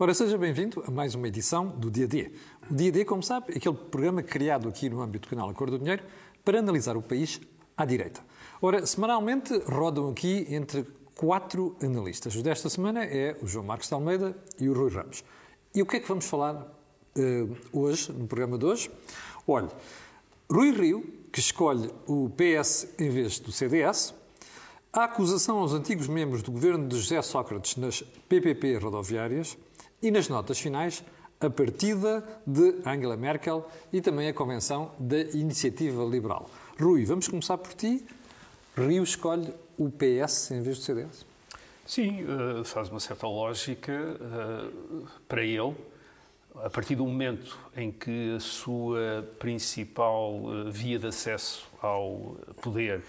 Ora, seja bem-vindo a mais uma edição do Dia D. O Dia D, como sabe, é aquele programa criado aqui no âmbito do canal Acordo do Dinheiro para analisar o país à direita. Ora, semanalmente rodam aqui entre quatro analistas. O desta semana é o João Marcos de Almeida e o Rui Ramos. E o que é que vamos falar uh, hoje, no programa de hoje? Olha, Rui Rio, que escolhe o PS em vez do CDS, a acusação aos antigos membros do governo de José Sócrates nas PPP rodoviárias, e nas notas finais, a partida de Angela Merkel e também a convenção da Iniciativa Liberal. Rui, vamos começar por ti. Rio escolhe o PS em vez do CDS? Sim, eh, faz uma certa lógica eh, para ele. A partir do momento em que a sua principal eh, via de acesso ao poder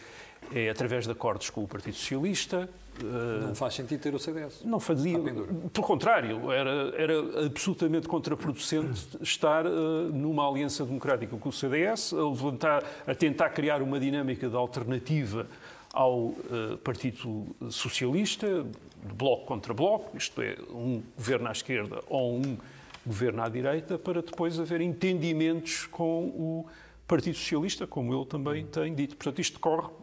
é através de acordos com o Partido Socialista, não faz sentido ter o CDS. Não fazia. Pelo contrário, era, era absolutamente contraproducente estar uh, numa aliança democrática com o CDS, a, levantar, a tentar criar uma dinâmica de alternativa ao uh, Partido Socialista, de bloco contra bloco, isto é, um governo à esquerda ou um governo à direita, para depois haver entendimentos com o Partido Socialista, como ele também tem dito. Portanto, isto decorre eh,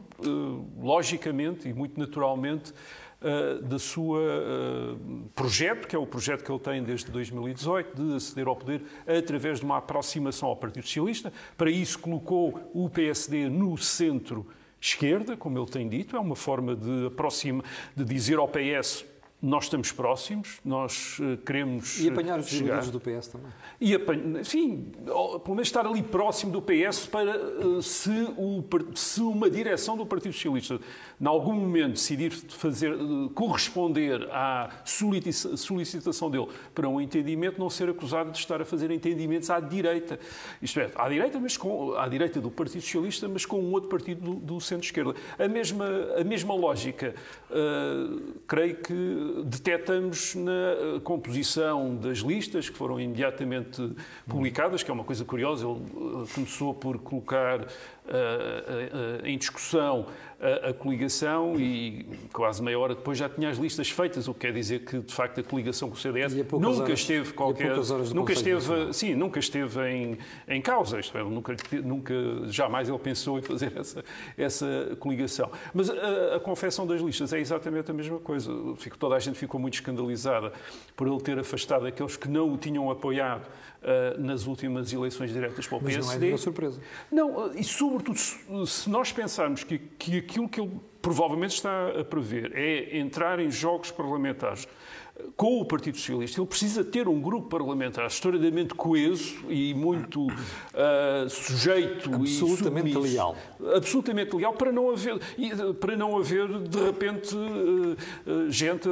logicamente e muito naturalmente, uh, da sua uh, projeto, que é o projeto que ele tem desde 2018, de aceder ao poder através de uma aproximação ao Partido Socialista. Para isso, colocou o PSD no centro esquerda, como ele tem dito, é uma forma de aproxima, de dizer ao PS nós estamos próximos, nós uh, queremos. E apanhar os chegar. do PS também. E apanhar, enfim, pelo menos estar ali próximo do PS para uh, se, o, se uma direção do Partido Socialista, em algum momento, decidir fazer, uh, corresponder à solicitação dele para um entendimento, não ser acusado de estar a fazer entendimentos à direita. Isto é, à direita, mas com, à direita do Partido Socialista, mas com um outro partido do, do centro-esquerda. A mesma, a mesma lógica, creio que detectamos na eh, composição das listas que foram imediatamente publicadas, que é uma coisa curiosa. Ele eh, começou por colocar em discussão a, a, coligação e quase meia hora depois já tinha as listas feitas, o que quer dizer que de facto a coligação com o CDS nunca horas, esteve qualquer nunca esteve sim nunca esteve em, em causa. Isto é, nunca nunca jamais ele pensou em fazer essa essa coligação. Mas a, a confecção das listas é exatamente a mesma coisa. Fico, toda a gente ficou muito escandalizada por ele ter afastado aqueles que não o tinham apoiado uh, nas últimas eleições diretas para o PSD. Mas não é nenhuma surpresa. Não, e sobretudo se nós pensarmos que, que aquilo que ele provavelmente está a prever é entrar em jogos parlamentares com o Partido Socialista, ele precisa ter um grupo parlamentar historicamente coeso e muito uh, sujeito absolutamente e submisso, leal, absolutamente leal para não haver para não haver de repente uh, uh, gente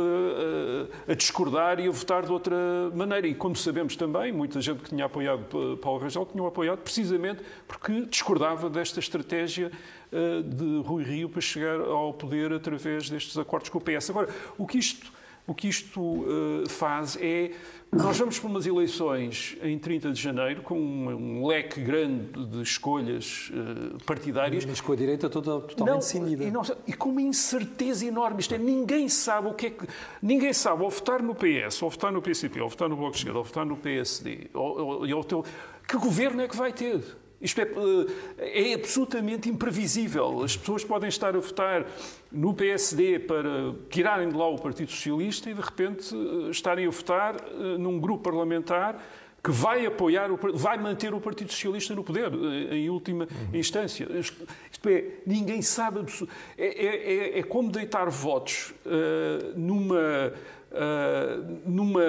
a discordar e a votar de outra maneira. E como sabemos também, muita gente que tinha apoiado Paulo Rangel tinha apoiado precisamente porque discordava desta estratégia de Rui Rio para chegar ao poder através destes acordos com o PS. Agora, o que isto o que isto uh, faz é. Nós vamos para umas eleições em 30 de janeiro com um, um leque grande de escolhas uh, partidárias. Mas com a direita toda, totalmente decidida. E, e, com uma incerteza enorme. Isto é, ninguém sabe o que é que. Ninguém sabe, ou votar no PS, ou votar no PCP, ou votar no Bloco de Esquerda, ou votar no PSD, ou, ou, ou, que governo é que vai ter? Isto é, eh, é absolutamente imprevisível. As pessoas podem estar a votar no PSD para tirarem de lá o Partido Socialista e, de repente, eh, estarem a votar eh, num grupo parlamentar que vai apoiar, vai manter o Partido Socialista no poder, em última instância. Isto, isto, é, ninguém sabe. É, é, é, é como deitar votos uh, numa uh, numa,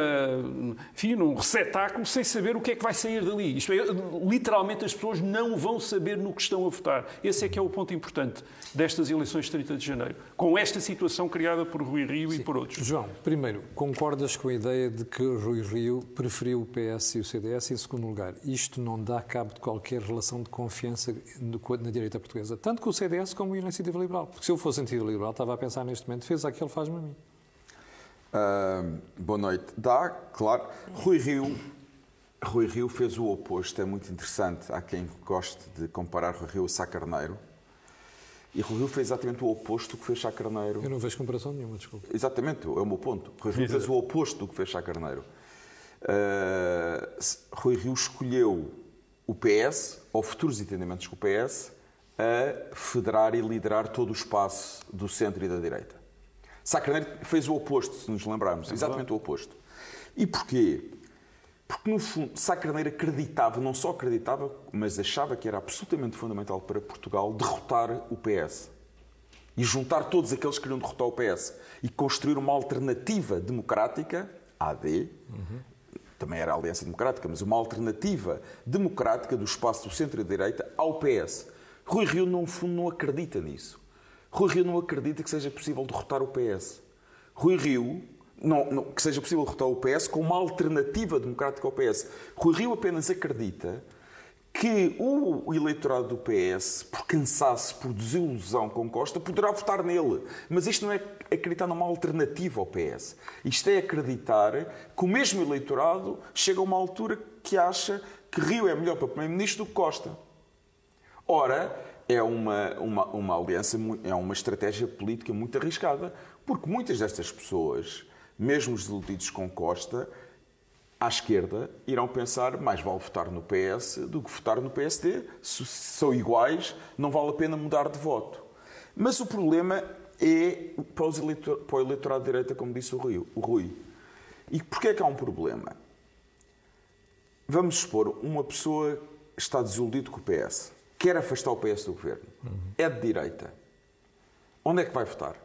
enfim, num receptáculo sem saber o que é que vai sair dali. Isto é, literalmente as pessoas não vão saber no que estão a votar. Esse é que é o ponto importante destas eleições de 30 de janeiro, com esta situação criada por Rui Rio Sim. e por outros. João, primeiro, concordas com a ideia de que Rui Rio preferiu o PS e o CDS em segundo lugar? Isto não dá cabo de qualquer relação de confiança na direita portuguesa, tanto com o CDS como com a Iniciativa Liberal. Porque se eu fosse Iniciativa Liberal, estava a pensar neste momento, fez aquele, faz-me a mim. Uh, boa noite. Dá, claro. Rui Rio, Rui Rio fez o oposto, é muito interessante. Há quem goste de comparar Rui Rio a Sá Carneiro. E Rui Rio fez exatamente o oposto do que fez Sá Carneiro. Eu não vejo comparação nenhuma, desculpa. Exatamente, é o meu ponto. Rui Rio fez o oposto do que fez Sá Carneiro. uh, Rui Rio escolheu o PS, ou futuros entendimentos com o PS, a federar e liderar todo o espaço do centro e da direita. Sá Carneiro fez o oposto, se nos lembrarmos, exatamente o oposto. E porquê? Porque, no fundo, Sá Carneiro acreditava, não só acreditava, mas achava que era absolutamente fundamental para Portugal derrotar o PS. E juntar todos aqueles que queriam derrotar o PS. E construir uma alternativa democrática, AD, uhum. também era a Aliança Democrática, mas uma alternativa democrática do espaço do centro-direita ao PS. Rui Rio, no fundo, não acredita nisso. Rui Rio não acredita que seja possível derrotar o PS. Rui Rio não, não, que seja possível derrotar o PS com uma alternativa democrática ao PS. Rui Rio apenas acredita que o eleitorado do PS, por cansaço, por desilusão com Costa, poderá votar nele. Mas isto não é acreditar numa alternativa ao PS. Isto é acreditar que o mesmo eleitorado chega a uma altura que acha que Rio é melhor para Primeiro-Ministro do que Costa. Ora, é uma, uma, uma aliança, é uma estratégia política muito arriscada, porque muitas destas pessoas mesmo os desiludidos com Costa, à esquerda, irão pensar mais vale votar no PS do que votar no PSD. Se são iguais, não vale a pena mudar de voto. Mas o problema é para, os eleitor, para o eleitorado de direita, como disse o Rui. O Rui. E porquê é que há um problema? Vamos supor, uma pessoa está desiludido com o PS, quer afastar o PS do governo, é de direita. Onde é que vai votar?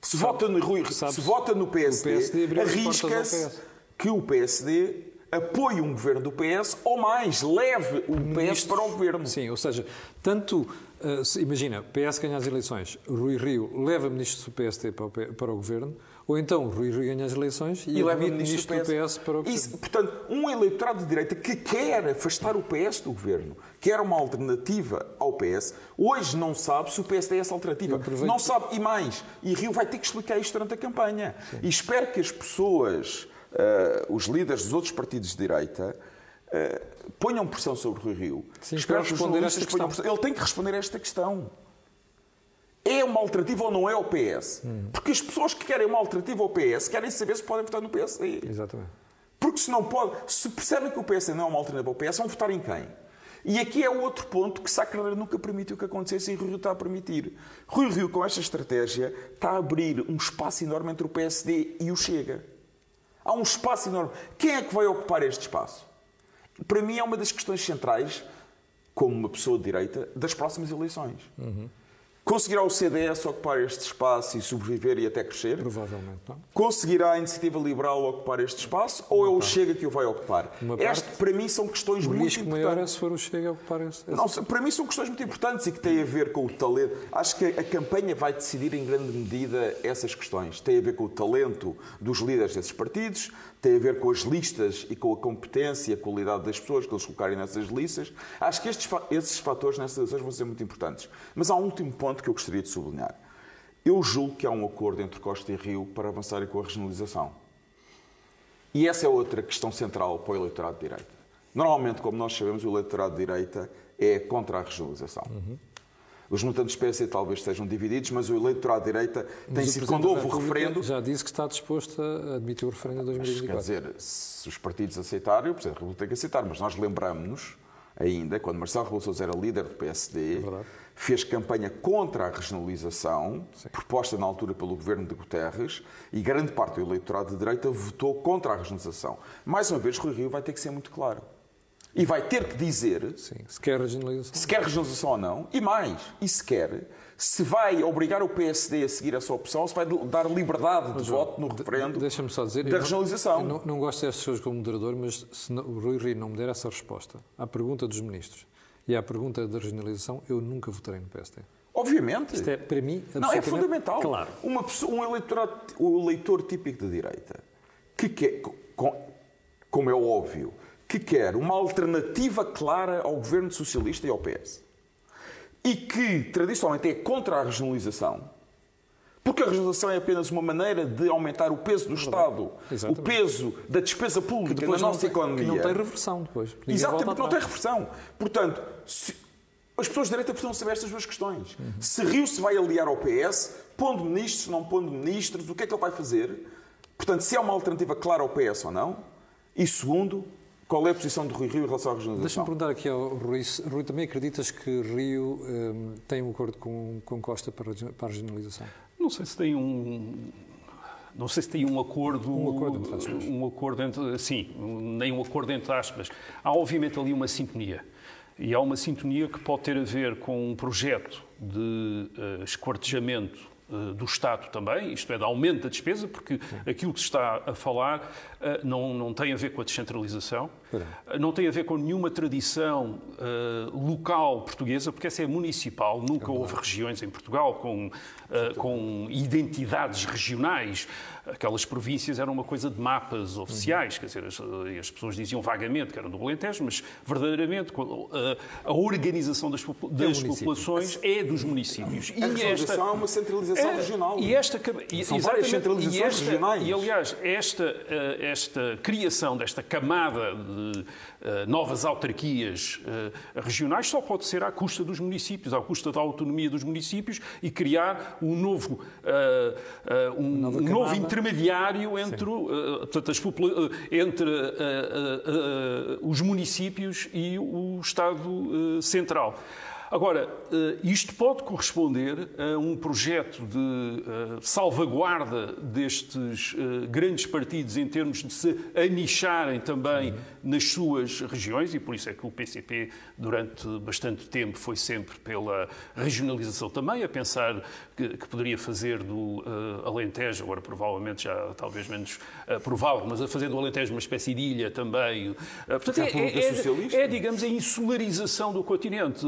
Se, sabe, vota, no, Rui, se vota no PSD, PSD arrisca-se que o PSD apoie um governo do PS ou mais, leve o PS para o governo. Sim, ou seja, tanto, uh, imagina, PS ganha as eleições, Rui Rio leva ministros do PSD para o, para o governo, ou então Rui Rio ganha as eleições e, e leva o ministro do PS, do PS para o. Isso, portanto, um eleitorado de direita que quer afastar o PS do governo, quer uma alternativa ao PS, hoje não sabe se o PSD é essa alternativa. Não sabe, e mais, e Rio vai ter que explicar isto durante a campanha. Sim. E espero que as pessoas, uh, os líderes dos outros partidos de direita, uh, ponham pressão sobre o Rui Rio. Sim, espero responder esta questão. Ele tem que responder a esta questão. É uma alternativa ou não é ao PS? Hum. Porque as pessoas que querem uma alternativa ao PS querem saber se podem votar no PSD. Exatamente. Porque se não pode, se percebem que o PSD não é uma alternativa ao PS, vão votar em quem? E aqui é o outro ponto que Sá Carneiro nunca permitiu que acontecesse e Rui Rio está a permitir. Rui Rio, com esta estratégia, está a abrir um espaço enorme entre o PSD e o Chega. Há um espaço enorme. Quem é que vai ocupar este espaço? Para mim é uma das questões centrais, como uma pessoa de direita, das próximas eleições. Uhum. Conseguirá o CDS ocupar este espaço e sobreviver e até crescer? Provavelmente não. Conseguirá a Iniciativa Liberal ocupar este espaço ou é o Chega que o vai ocupar? Este, para mim, são questões muito importantes. O maior é se for o Chega a ocupar esse... Não, para mim, são questões muito importantes e que têm a ver com o talento. Acho que a campanha vai decidir em grande medida essas questões. Tem a ver com o talento dos líderes desses partidos, tem a ver com as listas e com a competência e a qualidade das pessoas que eles colocarem nessas listas. Acho que estes, esses fatores nessas eleições vão ser muito importantes. Mas há um último ponto que eu gostaria de sublinhar. Eu julgo que há um acordo entre Costa e Rio para avançarem com a regionalização. E essa é outra questão central para o eleitorado de direita. Normalmente, como nós sabemos, o eleitorado de direita é contra a regionalização. Uhum. Os militantes do PS talvez estejam divididos, mas o eleitorado de direita tem sido, quando houve o referendo... Já disse que está disposto a admitir o referendo em 2024. Quer dizer, se os partidos aceitarem, o Presidente da República tem que aceitar, mas nós lembramos-nos ainda, quando Marcelo Rebelo Sousa era líder do PSD, é fez campanha contra a regionalização, Sim. proposta na altura pelo governo de Guterres, e grande parte do eleitorado de direita votou contra a regionalização. Mais uma vez, Rui Rio vai ter que ser muito claro. E vai ter que dizer Sim, se quer regionalização. Se quer regionalização ou não. E mais, e se quer, se vai obrigar o PSD a seguir essa opção, se vai dar liberdade de voto no referendo Deixa-me só dizer, da regionalização. Não, não gosto destas coisas como moderador, mas se o Rui Rio não me der essa resposta à pergunta dos ministros e à pergunta da regionalização, eu nunca votarei no PSD. Obviamente. Isto é, para mim, Não, é fundamental. Claro. Uma pessoa, um eleitorado, o eleitor típico de direita, que quer, como é óbvio, que quer uma alternativa clara ao governo socialista e ao PS. E que, tradicionalmente, é contra a regionalização, porque a regionalização é apenas uma maneira de aumentar o peso do Estado, Exatamente. o peso da despesa pública na nossa tem, economia. Que não tem reversão depois. Exatamente, não tem reversão. Portanto, se, as pessoas de direita precisam saber estas duas questões. Uhum. Se Rio se vai aliar ao PS, pondo ministros, não pondo ministros, o que é que ele vai fazer? Portanto, se é uma alternativa clara ao PS ou não, E segundo, qual é a posição de Rui Rio em relação à regionalização? Deixa-me perguntar aqui ao Rui. Rui, também acreditas que Rio um, tem um acordo com, com Costa para, para a regionalização? Não sei se tem um não sei se tem um acordo. Um acordo entre aspas. Um acordo entre. Sim, nem um acordo entre aspas. Há, obviamente, ali uma sintonia. E há uma sintonia que pode ter a ver com um projeto de uh, esquartejamento do Estado também, isto é, de aumento da despesa, porque aquilo que se está a falar uh, não, não tem a ver com a descentralização, não tem a ver com nenhuma tradição local portuguesa, porque essa é municipal, nunca é houve regiões em Portugal com, com identidades regionais aquelas províncias eram uma coisa de mapas oficiais, quer dizer, as, as, pessoas diziam vagamente que eram do Alentejo, mas verdadeiramente a, a organização das, das é populações é dos municípios. A e esta é uma centralização é, regional. E esta e, São várias centralizações e esta, regionais. E aliás, esta, eh, esta criação desta camada de novas autarquias uh, regionais só pode ser à custa dos municípios, à custa da autonomia dos municípios e criar um novo, uh, um, um novo intermediário entre, portanto, uh, entre os municípios e o Estado Central. Agora, eh, isto pode corresponder a um projeto de eh, salvaguarda destes eh, grandes partidos em termos de se anicharem também nas suas regiões, e por isso é que o PCP, durante bastante tempo, foi sempre pela regionalização. Também, a pensar que, que poderia fazer do Alentejo, agora provavelmente já talvez menos provável, mas a fazer do Alentejo uma espécie de ilha também. Portanto, é, é, é, é, digamos, a insularização do continente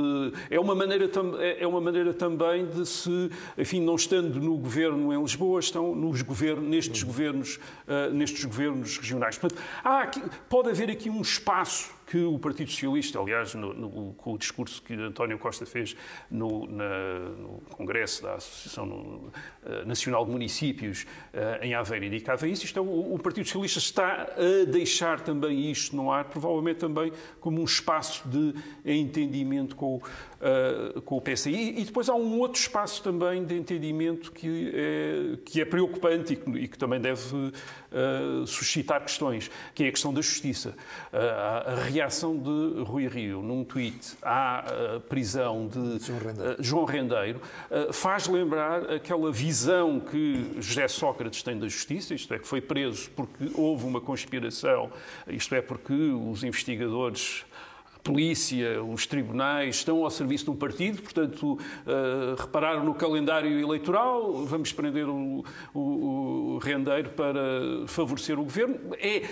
é uma maneira, é, é uma maneira também de se, enfim, não estando no governo em Lisboa, estão nos governos, nestes, governos, uh, nestes governos regionais. Portanto, há aqui, pode haver aqui um espaço que o Partido Socialista, aliás, no, no, com o discurso que António Costa fez no, na, no Congresso da Associação uh, Nacional de Municípios uh, em Aveiro, indicava isso. Isto é, o, o, Partido Socialista está a deixar também isto no ar, provavelmente também como um espaço de entendimento com, uh, com o PSI. E, depois há um outro espaço também de entendimento que é, que é preocupante e que, e que também deve suscitar questões, que é a questão da justiça. a, a reação de Rui Rio num tweet à uh, prisão de João Rendeiro, uh, João Rendeiro uh, faz lembrar aquela visão que José Sócrates tem da justiça, isto é, que foi preso porque houve uma conspiração, isto é, porque os investigadores polícia, os tribunais estão ao serviço de um partido, portanto, uh, repararam no calendário eleitoral, vamos prender o, o, o, rendeiro para favorecer o governo. É,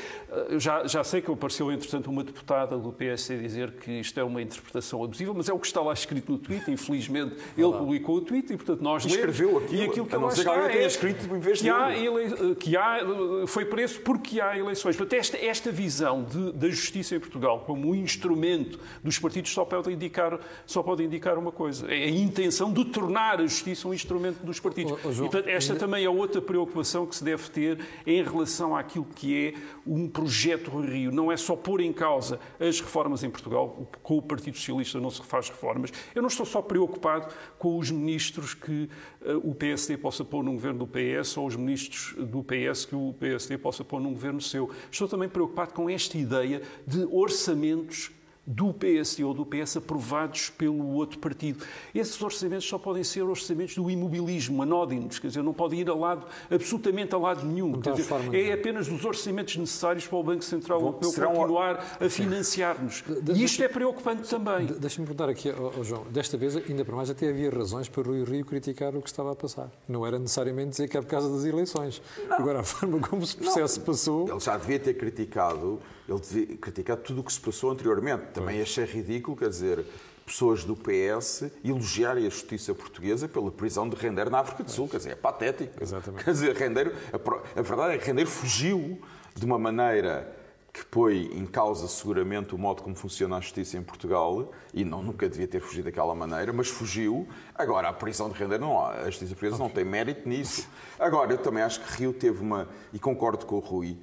uh, já, já sei que apareceu, entretanto, uma deputada do PS a dizer que isto é uma interpretação abusiva, mas é o que está lá escrito no tweet, infelizmente ele publicou o tweet e, portanto, nós lemos. Escreveu aquilo, e aquilo que a não ser que alguém tenha é escrito em vez que há, ele, que há, foi preso porque há eleições. Portanto, esta, esta visão de, da justiça em Portugal como um instrumento dos partidos só pode indicar, só pode indicar uma coisa: é a intenção de tornar a justiça um instrumento dos partidos. Oh, oh, João, e, portanto, esta ainda... também é outra preocupação que se deve ter em relação àquilo que é um projeto Rio. Não é só pôr em causa as reformas em Portugal, com o Partido Socialista não se faz reformas. Eu não estou só preocupado com os ministros que uh, o PSD possa pôr num governo do PS ou os ministros do PS que o PSD possa pôr num governo seu. Estou também preocupado com esta ideia de orçamentos do PSD ou do PS aprovados pelo outro partido. Esses orçamentos só podem ser orçamentos do imobilismo, anódinos, quer dizer, não podem ir a lado, absolutamente a lado nenhum. Dizer, é apenas os orçamentos necessários para o Banco Central Europeu continuar a financiar-nos. E isto é preocupante também. Deixa-me perguntar aqui ao João, desta vez, ainda por mais, até havia razões para o Rui Rio criticar o que estava a passar. Não era necessariamente dizer que é por causa das eleições. Não. Agora, a forma como o processo não. passou... Ele já devia ter criticado ele devia criticar tudo o que se passou anteriormente. Também achei ridículo, quer dizer, pessoas do PS elogiarem a justiça portuguesa pela prisão de Rendeiro na África do Sul. Quer dizer, é patético. Exatamente. Quer dizer, Rendeiro, a, verdade é que Rendeiro fugiu de uma maneira que põe em causa seguramente o modo como funciona a justiça em Portugal e não nunca devia ter fugido daquela maneira, mas fugiu. Agora, a prisão de Rendeiro não. A justiça portuguesa não tem mérito nisso. Agora, eu também acho que Rio teve uma, e concordo com o Rui,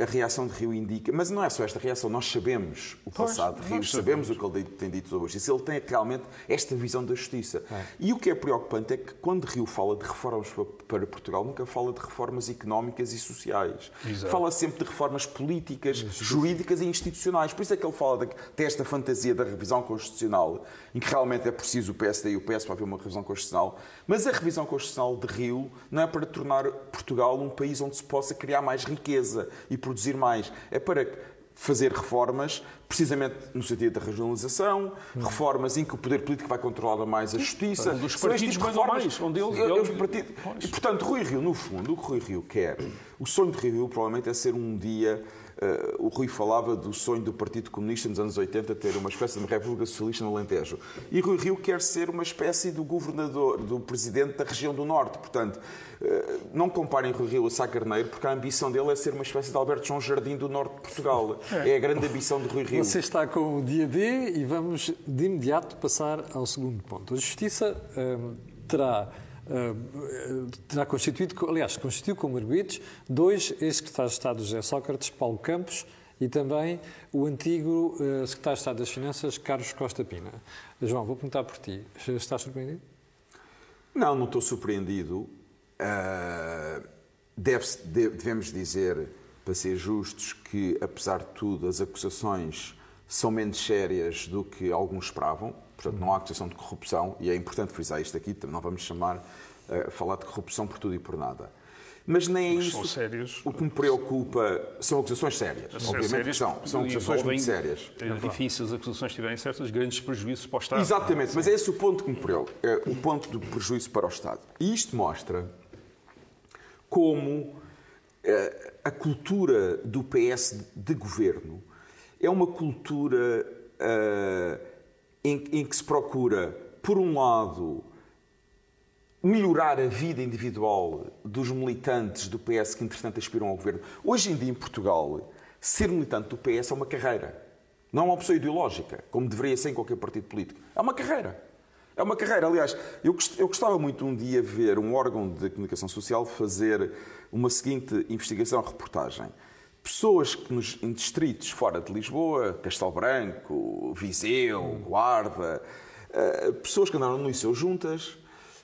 a reação de Rio indica, mas não é só esta reação, nós sabemos o passado de Rio, sabemos. sabemos o que ele tem dito sobre a justiça, ele tem realmente esta visão da justiça. É. E o que é preocupante é que quando Rio fala de reformas para Portugal, nunca fala de reformas económicas e sociais. Exato. Fala sempre de reformas políticas, jurídicas e institucionais. Por isso é que ele fala desta fantasia da revisão constitucional, em que realmente é preciso o PSD e o PS para haver uma revisão constitucional, mas a revisão constitucional de Rio não é para tornar Portugal um país onde se possa criar mais riqueza e produzir mais. É para fazer reformas, precisamente no sentido da regionalização, hum. reformas em que o poder político vai controlar mais a justiça. Dos partidos reformas, mais, onde ele, ele, partido, E, portanto, Rui Rio, no fundo, o que Rui Rio quer, o sonho de Rui Rio provavelmente é ser um dia o Rui falava do sonho do Partido Comunista nos anos 80 ter uma espécie de República Socialista no Alentejo. E Rui Rio quer ser uma espécie do governador, do presidente da região do Norte. Portanto, uh, não comparem Rui Rio a Sá Carneiro, porque a ambição dele é ser uma espécie de Alberto João Jardim do Norte de Portugal. É, é a grande ambição de Rui Rio. Você está com o dia D e vamos de imediato passar ao segundo ponto. A Justiça um, terá terá constituído, aliás, constituiu como arguidos dois ex-secretários de Estado, José Sócrates, Paulo Campos, e também o antigo uh, secretário de Estado das Finanças, Carlos Costa Pina. João, vou perguntar por ti. Estás surpreendido? Não, não estou surpreendido. Uh, deve devemos dizer, para ser justos, que, apesar de tudo, as acusações são menos sérias do que alguns esperavam. Portanto, não há acusação de corrupção, e é importante frisar isto aqui, não vamos chamar, uh, falar de corrupção por tudo e por nada. Mas nem é isso. Sérios. O que me preocupa são acusações sérias. Obviamente sérias, são. São acusações muito sérias. É difícil as acusações estiverem certas, grandes prejuízos para o Estado. Exatamente, mas é esse o ponto que me preocupa, é o ponto do prejuízo para o Estado. E isto mostra como eh, a cultura do PS de governo é uma cultura. Uh, em, em que se procura, por um lado, melhorar a vida individual dos militantes do PS que, entretanto, aspiram ao governo. Hoje em dia, em Portugal, ser militante do PS é uma carreira. Não é uma opção ideológica, como deveria ser em qualquer partido político. É uma carreira. É uma carreira. Aliás, eu gostava muito um dia ver um órgão de comunicação social fazer uma seguinte investigação, reportagem pessoas que nos, em distritos fora de Lisboa, Castelo Branco, Viseu, Guarda, uh, pessoas que andaram no liceu juntas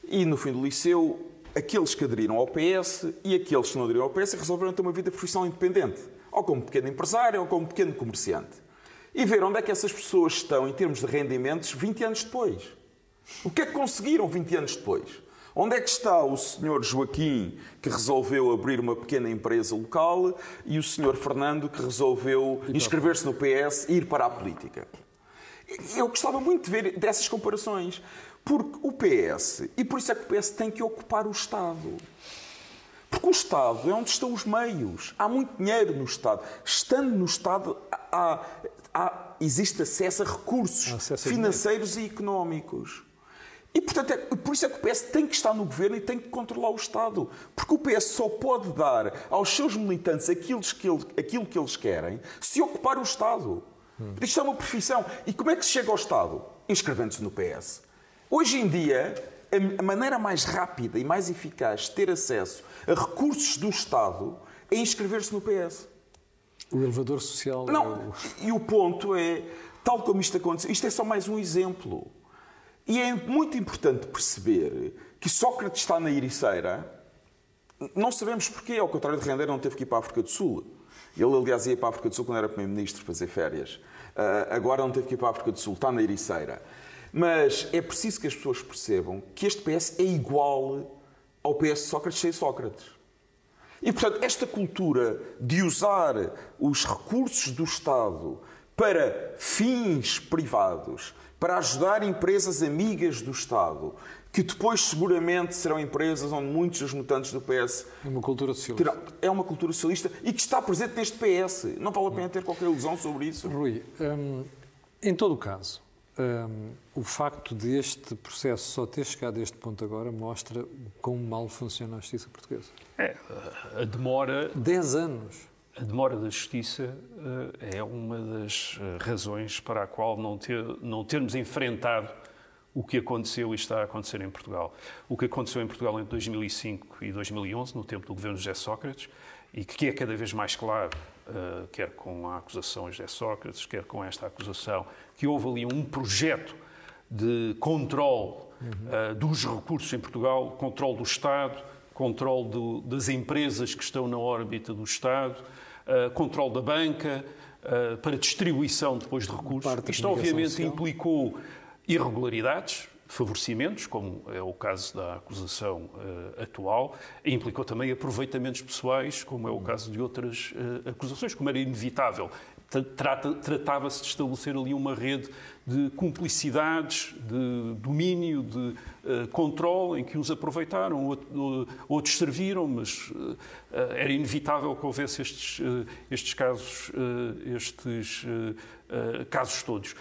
e no fim do liceu, aqueles que aderiram ao PS e aqueles que não aderiram ao PS resolveram ter uma vida profissional independente, ou como pequeno empresário ou como pequeno comerciante. E ver onde é que essas pessoas estão em termos de rendimentos 20 anos depois. O que é que conseguiram 20 anos depois? Onde é que está o senhor Joaquim, que resolveu abrir uma pequena empresa local, e o senhor Fernando, que resolveu inscrever-se no PS e ir para a política? Eu gostava muito de ver dessas comparações. Porque o PS, e por isso é que o PS tem que ocupar o Estado. Porque o Estado é onde estão os meios. Há muito dinheiro no Estado. Estando no Estado, há, há, existe acesso a recursos acesso financeiros e económicos. E, portanto, é, por isso é que o PS tem que estar no governo e tem que controlar o Estado. Porque o PS só pode dar aos seus militantes aquilo que, ele, aquilo que eles querem se ocupar o Estado. Hum. Isto é uma profissão. E como é que se chega ao Estado? Inscrevendo-se no PS. Hoje em dia, a maneira mais rápida e mais eficaz de ter acesso a recursos do Estado é inscrever-se no PS. O elevador social. Não, é o... e o ponto é, tal como isto aconteceu, isto é só mais um exemplo. E é muito importante perceber que Sócrates está na Ericeira. Não sabemos porquê, ao contrário de Render, não teve que ir para a África do Sul. Ele, aliás, ia para a África do Sul quando era Primeiro-Ministro fazer férias. Uh, agora não teve que ir para a África do Sul, está na Ericeira. Mas é preciso que as pessoas percebam que este PS é igual ao PS Sócrates sem Sócrates. E, portanto, esta cultura de usar os recursos do Estado para fins privados para ajudar empresas amigas do Estado, que depois seguramente serão empresas onde muitos dos mutantes do PS. É uma cultura socialista. Terão, é uma cultura socialista e que está presente neste PS. Não vale a pena ter qualquer ilusão sobre isso. Rui, hum, em todo o caso, hum, o facto de este processo só ter chegado a este ponto agora mostra como mal funciona a justiça portuguesa. É, a demora. Dez anos. A demora da justiça uh, é uma das uh, razões para a qual não, ter, não termos enfrentado o que aconteceu e está a acontecer em Portugal. O que aconteceu em Portugal entre 2005 e 2011, no tempo do governo José Sócrates, e que é cada vez mais claro, quer com a acusação de Sócrates, quer com esta acusação, que houve ali um projeto de controle uhum. dos recursos em Portugal, controle do Estado, controle do, das empresas que estão na órbita do Estado, controle da banca, para distribuição depois de recursos. Isto, obviamente, social. implicou irregularidades, favorecimentos, como é o caso da acusação uh, atual, e implicou também aproveitamentos pessoais, como é o caso de outras uh, acusações, como era inevitável. Tratava-se de estabelecer ali uma rede de cumplicidades, de domínio, de uh, controle, em que uns aproveitaram, outros serviram, mas uh, era inevitável que houvesse estes, uh, estes casos, estes casos todos.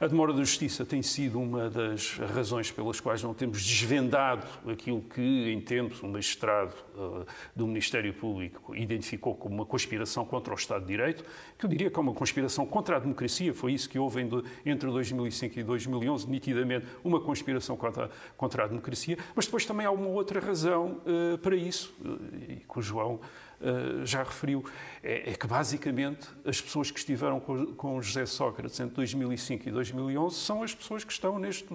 A demora da justiça tem sido uma das razões pelas quais não temos desvendado aquilo que, em tempos, um magistrado uh, do Ministério Público identificou como uma conspiração contra o Estado de Direito, que eu diria que é uma conspiração contra a democracia. Foi isso que houve entre 2005 e 2011, nitidamente uma conspiração contra, contra a democracia. Mas depois também há uma outra razão uh, para isso, uh, e que o João já referiu, é, é, que basicamente as pessoas que estiveram com, com José Sócrates entre 2005 e 2011 são as pessoas que estão, neste,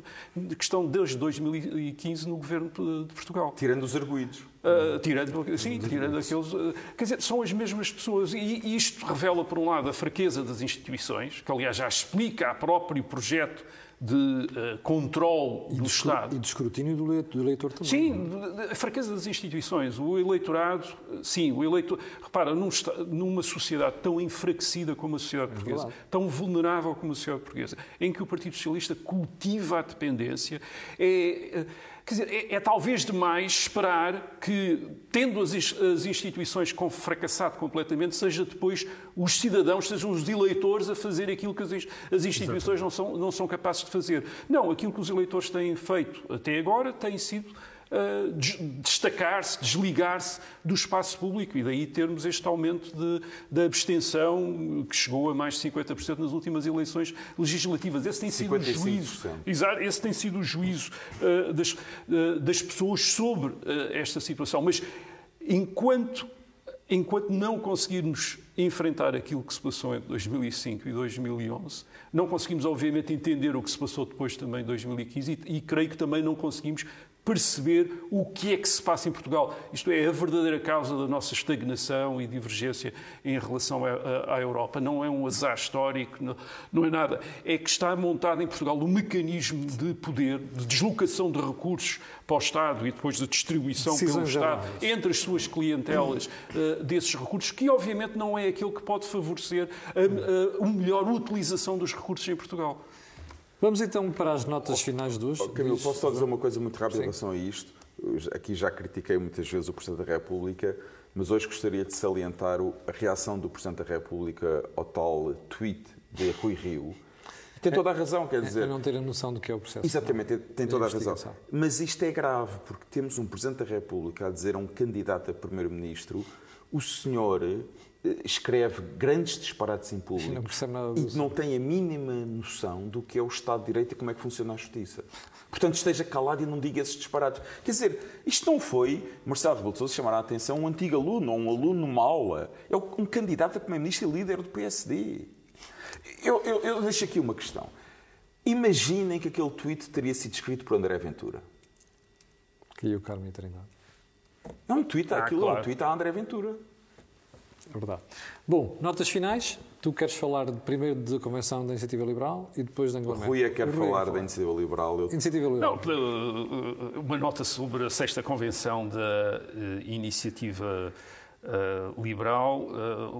que estão desde 2015 no governo de Portugal. Tirando os arguídos. Uh, tirando, sim, tirando aqueles. Uh, quer dizer, são as mesmas pessoas. E, e isto revela, por um lado, a fraqueza das instituições, que aliás já explica a próprio projeto de uh, controle do Estado. E de escrutínio do eleitor, do eleitor também. Sim, a fraqueza das instituições. O eleitorado, sim, o eleitor. Repara, num, numa sociedade tão enfraquecida como a sociedade é portuguesa, verdade. tão vulnerável como a sociedade portuguesa, em que o Partido Socialista cultiva a dependência, é Quer dizer, é, é, talvez demais esperar que, tendo as, as instituições fracassado completamente, seja depois os cidadãos, sejam os eleitores a fazer aquilo que as, as instituições não são, não são capazes de fazer. Não, aquilo que os eleitores têm feito até agora tem sido destacar-se, desligar-se do espaço público e daí termos este aumento de, de abstenção que chegou a mais de 50% nas últimas eleições legislativas. Esse tem sido o juízo, exato, esse tem sido o juízo uh, das, uh, das pessoas sobre uh, esta situação. Mas enquanto enquanto não conseguirmos enfrentar aquilo que se passou entre 2005 e 2011, não conseguimos, obviamente, entender o que se passou depois também em 2015 e, e creio que também não conseguimos perceber o que é que se passa em Portugal. Isto é, a verdadeira causa da nossa estagnação e divergência em relação à, Europa. Não é um azar histórico, não, não, é nada. É que está montado em Portugal um mecanismo de poder, de deslocação de recursos para o Estado e depois de distribuição pelo Estado entre as suas clientelas uh, desses recursos, que obviamente não é aquele que pode favorecer a, a, a melhor utilização dos recursos em Portugal. Vamos então para as notas finais de hoje. Oh, Camilo, posso só dizer uma coisa muito rápida em relação a isto? Aqui já critiquei muitas vezes o Presidente da República, mas hoje gostaria de salientar a reação do Presidente da República ao tal tweet de Rui Rio. Tem toda a razão, quer é, dizer. É não ter a noção do que é o processo. Exatamente, tem toda a razão. Mas isto é grave, porque temos um Presidente da República a dizer a um candidato a Primeiro-Ministro: o senhor escreve grandes disparates em público não e não tem a mínima noção do que é o Estado de Direito e como é que funciona a justiça. Portanto, esteja calado e não diga esses disparates. Quer dizer, isto não foi Marcelo Rebelo de Sousa chamar a atenção um antigo aluno ou um aluno numa aula. É um candidato a primeiro-ministro e líder do PSD. Eu, eu, eu deixo aqui uma questão. Imaginem que aquele tweet teria sido escrito por André Ventura. Que o Carmen Trindade. É um tweet, ah, aquilo claro. é um tweet a André Ventura. É verdade. Bom, notas finais. Tu queres falar primeiro da Convenção da Iniciativa Liberal e depois da Anglo Rui é quer falar da Iniciativa Liberal. Eu... Iniciativa Liberal. Não, eh, uma nota sobre a sexta Convenção da uh, Iniciativa Liberal.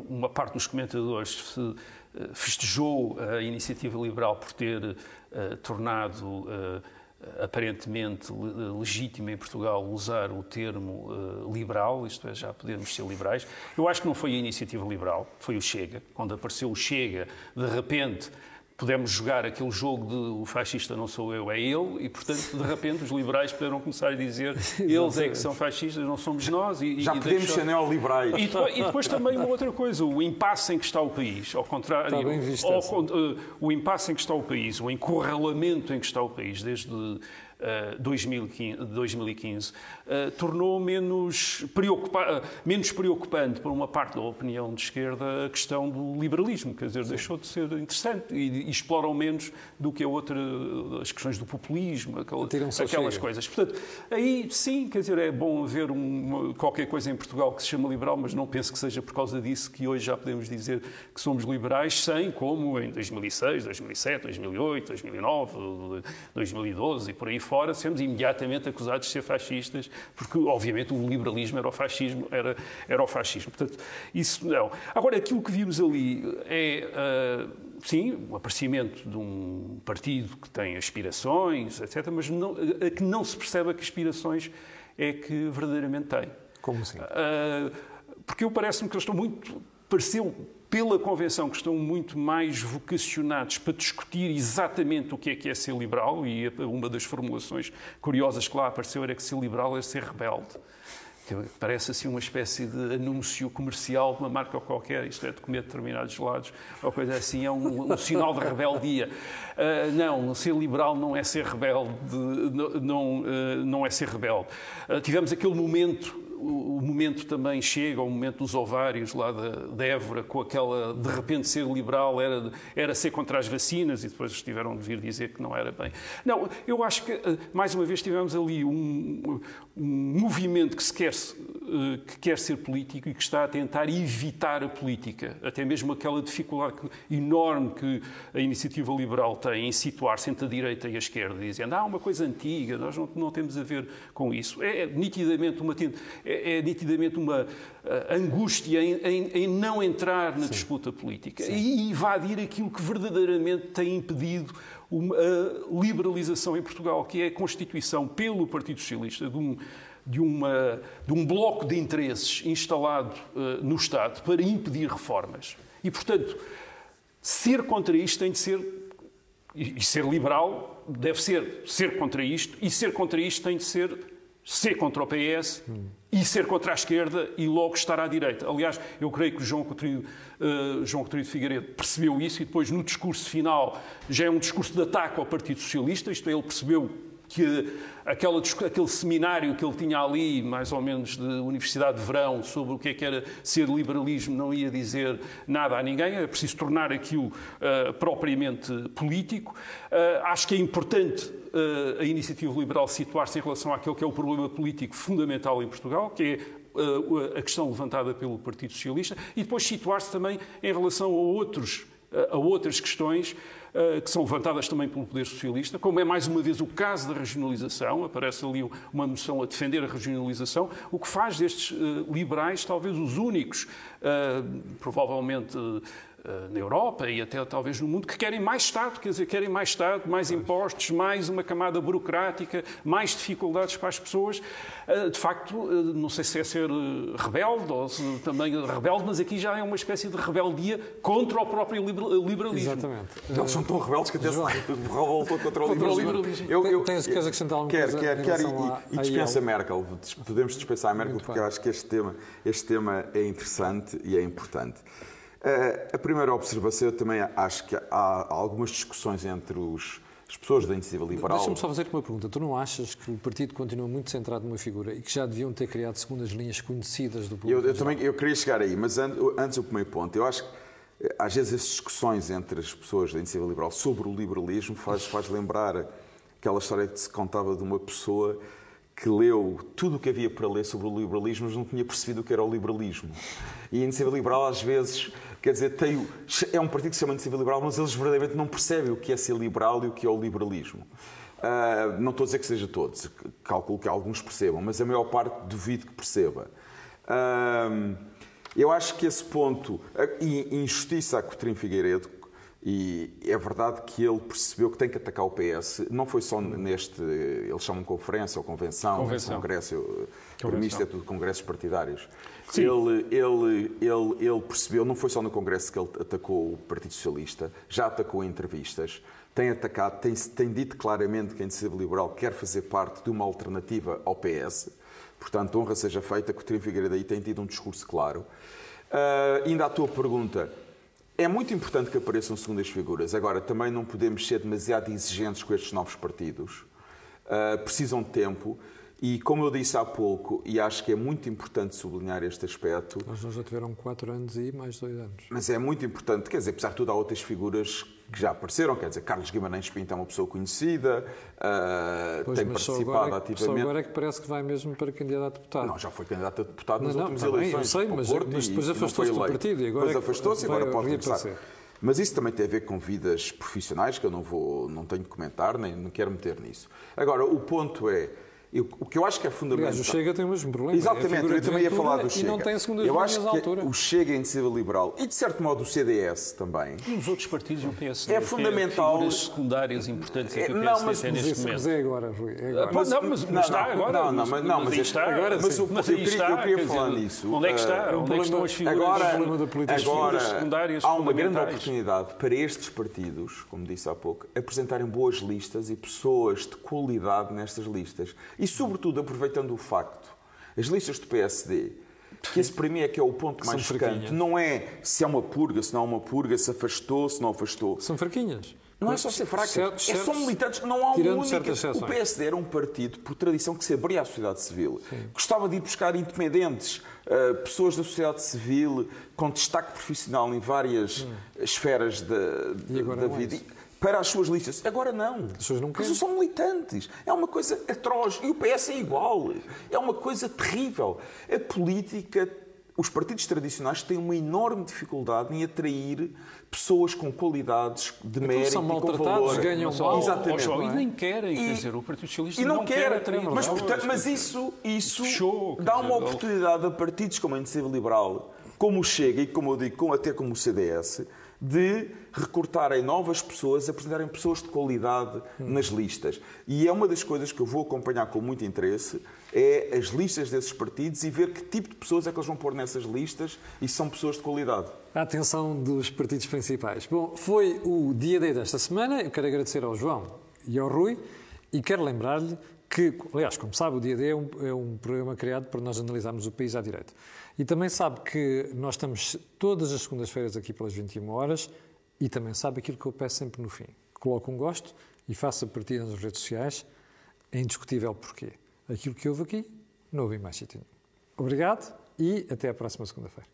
Uma parte dos comentadores festejou a Iniciativa Liberal por ter tornado aparentemente legítimo em Portugal usar o termo uh, liberal, isto é, já podemos ser liberais. Eu acho que não foi a iniciativa liberal, foi o Chega. Quando apareceu o Chega, de repente pudemos jogar aquele jogo de o fascista não sou eu, é ele, e portanto, de repente, os liberais puderam começar a dizer eles é que são fascistas, não somos nós. E, Já e podemos deixou... ser neoliberais. E depois, e depois também uma outra coisa, o impasse em que está o país, ao contrário, ao, uh, o impasse em que está o país, o encurralamento em que está o país, desde 2015, 2015 tornou menos, preocupa menos preocupante para uma parte da opinião de esquerda a questão do liberalismo, quer dizer, Sim. deixou de ser interessante e, e, exploram menos do que a outra, as questões do populismo, aquela, aquelas coisas. Portanto, aí sim, quer dizer, é bom haver uma, qualquer coisa em Portugal que se chama liberal, mas não penso que seja por causa disso que hoje já podemos dizer que somos liberais, sem como em 2006, 2007, 2008, 2009, 2012 e por aí fora, sermos imediatamente acusados de ser fascistas, porque obviamente o liberalismo era o fascismo, era, era o fascismo. Portanto, isso não. Agora, aquilo que vimos ali é. Uh, sim, o aparecimento de um partido que tem aspirações, etc., mas não, a que não se percebe que aspirações é que verdadeiramente tem. Como assim? Uh, porque eu parece-me que eles estão muito. Pareceu, pela convenção, que estão muito mais vocacionados para discutir exatamente o que é que é ser liberal, e uma das formulações curiosas que lá apareceu era que ser liberal é ser rebelde que parece assim uma espécie de anúncio comercial de uma marca qualquer, isto é, de comer determinados gelados, ou coisa assim, é um, um sinal de rebeldia. Uh, não, ser liberal não é ser rebelde, não, não, uh, não é ser rebelde. Uh, tivemos aquele momento o, momento também chega, o momento dos ovários lá da, Évora, com aquela, de repente, ser liberal era, era ser contra as vacinas e depois tiveram de vir dizer que não era bem. Não, eu acho que, eh, mais uma vez, tivemos ali um, um movimento que, se quer, eh, que quer ser político e que está a tentar evitar a política, até mesmo aquela dificuldade enorme que a iniciativa liberal tem em situar-se entre a direita e a esquerda, dizendo, ah, uma coisa antiga, nós não, não temos a ver com isso. É, é nitidamente uma... É, é, é nitidamente uma uh, angústia em, em, em, não entrar na Sim. disputa política Sim. e invadir aquilo que verdadeiramente tem impedido uma, a liberalização em Portugal, que é a constituição pelo Partido Socialista de um, de, uma, de um bloco de interesses instalado uh, no Estado para impedir reformas. E, portanto, ser contra isto tem de ser. E, e ser liberal deve ser ser contra isto, e ser contra isto tem de ser ser contra o PS hum e ser contra a esquerda e logo estar à direita. Aliás, eu creio que João Coutinho, uh, João Coutinho de Figueiredo percebeu isso e depois no discurso final já é um discurso de ataque ao Partido Socialista, isto é, ele percebeu que aquela, aquele seminário que ele tinha ali, mais ou menos de Universidade de Verão, sobre o que é que era ser liberalismo, não ia dizer nada a ninguém, é preciso tornar aquilo uh, propriamente político. Uh, acho que é importante uh, a iniciativa liberal situar-se em relação àquele que é o problema político fundamental em Portugal, que é a questão levantada pelo Partido Socialista, e depois situar-se também em relação a, outros, a outras questões eh, que são levantadas também pelo Poder Socialista, como é mais uma vez o caso da regionalização, aparece ali uma moção a defender a regionalização, o que faz destes eh, liberais talvez os únicos, eh, provavelmente na Europa e até talvez no mundo que querem mais Estado, quer dizer, querem mais Estado, mais impostos, mais uma camada burocrática, mais dificuldades para as pessoas. Eh, de facto, eh, não sei se é ser rebelde ou se também rebelde, mas aqui já é uma espécie de rebeldia contra o próprio liberalismo. Exatamente. Eles são tão rebeldes que até se revoltam contra o liberalismo. Eu, eu, Tens, queres acrescentar alguma quer, coisa? Quer, quer, e, e dispensa Merkel. Podemos dispensar a Merkel Muito porque bem. eu acho que este tema, este tema é interessante e é importante. Eh, a primeira observação, eu também acho que há algumas discussões entre os, as pessoas da iniciativa liberal. Deixa-me só fazer uma pergunta. Tu não achas que o partido continua muito centrado numa figura e que já deviam ter criado segundas linhas conhecidas do público? Eu, eu também eu queria chegar aí, mas antes o primeiro ponto. Eu acho que eh, às vezes as discussões entre as pessoas da iniciativa liberal sobre o liberalismo faz, faz lembrar aquela história que se contava de uma pessoa que leu tudo o que havia para ler sobre o liberalismo, mas não tinha percebido o que era o liberalismo. E a iniciativa liberal, às vezes, quer dizer, tem, é um partido que se chama iniciativa liberal, mas eles verdadeiramente não percebem o que é ser liberal e o que é o liberalismo. Uh, não estou a dizer que seja todos, calculo que alguns percebam, mas a maior parte duvido que perceba. Uh, eu acho que esse ponto, e injustiça a Coutinho Figueiredo, e é verdade que ele percebeu que tem que atacar o PS. Não foi só neste, eles chamam conferência ou convenção, convenção. congresso, para mim isto é tudo congressos partidários. Ele, ele, ele, ele percebeu, não foi só no congresso que ele atacou o Partido Socialista, já atacou em entrevistas, tem atacado, tem, tem dito claramente que a Iniciativa Liberal quer fazer parte de uma alternativa ao PS. Portanto, honra seja feita, que o Coutinho Figueiredo aí tem tido um discurso claro. Uh, ainda à tua pergunta, é muito importante que apareçam segundas figuras. Agora, também não podemos ser demasiado exigentes com estes novos partidos. uh, precisam de tempo. E como eu disse há pouco, e acho que é muito importante sublinhar este aspecto. Nós já tiveram quatro anos e mais dois anos. Mas é muito importante, quer dizer, apesar de tudo, há outras figuras que já apareceram, quer dizer, Carlos Guimarães Pinto é uma pessoa conhecida, uh, pois, tem participado só agora, ativamente. Só agora é que parece que vai mesmo para candidato a deputado. Não, já foi candidato a deputado nas não, últimas não, tá eleições. Eu sei, mas, mas depois afastou-se do partido e agora. Depois afastou-se e agora pode começar. Mas isso também tem a ver com vidas profissionais que eu não vou, não tenho de comentar, nem não quero meter nisso. Agora, o ponto é, eu, o que eu acho que é fundamental. Aliás, o Chega tem o mesmo problema. Exatamente, é eu também ia falar do Chega. E não tem segundas eu acho que altura. o Chega, a Iniciativa Liberal e, de certo modo, o CDS também. E os outros partidos, o PSD. É fundamental. Figuras secundárias importantes é, que o PSD não, mas, tem neste momento. Mas é agora, Rui. É agora. Mas, não, mas, mas está agora. Não, não, mas, não, mas, está. Agora, mas, sim. mas eu, eu, queria, eu queria falar nisso. Onde é que está? Uh, onde é que estão as figuras, agora, da política agora secundárias há uma grande oportunidade para estes partidos, como disse há pouco, apresentarem boas listas e pessoas de qualidade nestas listas. E, sobretudo, aproveitando o facto, as listas do PSD, que esse para mim é que é o ponto mais chocante, não é se é uma purga, se não é uma purga, se afastou, se não afastou. São fraquinhas. Não é só ser fraca, certo, é só militantes. Não há uma única. O PSD era um partido, por tradição, que se abria à sociedade civil. Sim. Gostava de ir buscar independentes, uh, pessoas da sociedade civil, com destaque profissional em várias hum. esferas da, da, da vida para as suas listas. Agora não. As pessoas não querem. As são militantes. É uma coisa atroz. E o PS é igual. É uma coisa terrível. A política, os partidos tradicionais têm uma enorme dificuldade em atrair pessoas com qualidades de então, mérito são maltratados, ganham mal. Exatamente. E nem querem, e, quer dizer, o Partido Socialista e não, não quer, atrair mas, portanto, mas isso, isso Fechou, dá uma dizer, oportunidade a partidos como a Iniciativa Liberal, como o Chega e, como eu digo, até como o CDS, de recortarem novas pessoas, apresentarem pessoas de qualidade nas listas. E é uma das coisas que eu vou acompanhar com muito interesse, é as listas desses partidos e ver que tipo de pessoas é que eles vão pôr nessas listas e se são pessoas de qualidade. A atenção dos partidos principais. Bom, foi o dia D desta semana. Eu quero agradecer ao João e ao Rui e quero lembrar-lhe que, aliás, como sabe, o dia D é um, é um programa criado para nós analisarmos o país à direita. E também sabe que nós estamos todas as segundas-feiras aqui pelas 21 horas e também sabe aquilo que eu peço sempre no fim. Coloque um gosto e faça partida nas redes sociais. É indiscutível porquê. Aquilo que houve aqui, não houve em mais sítio nenhum. Obrigado e até à próxima segunda-feira.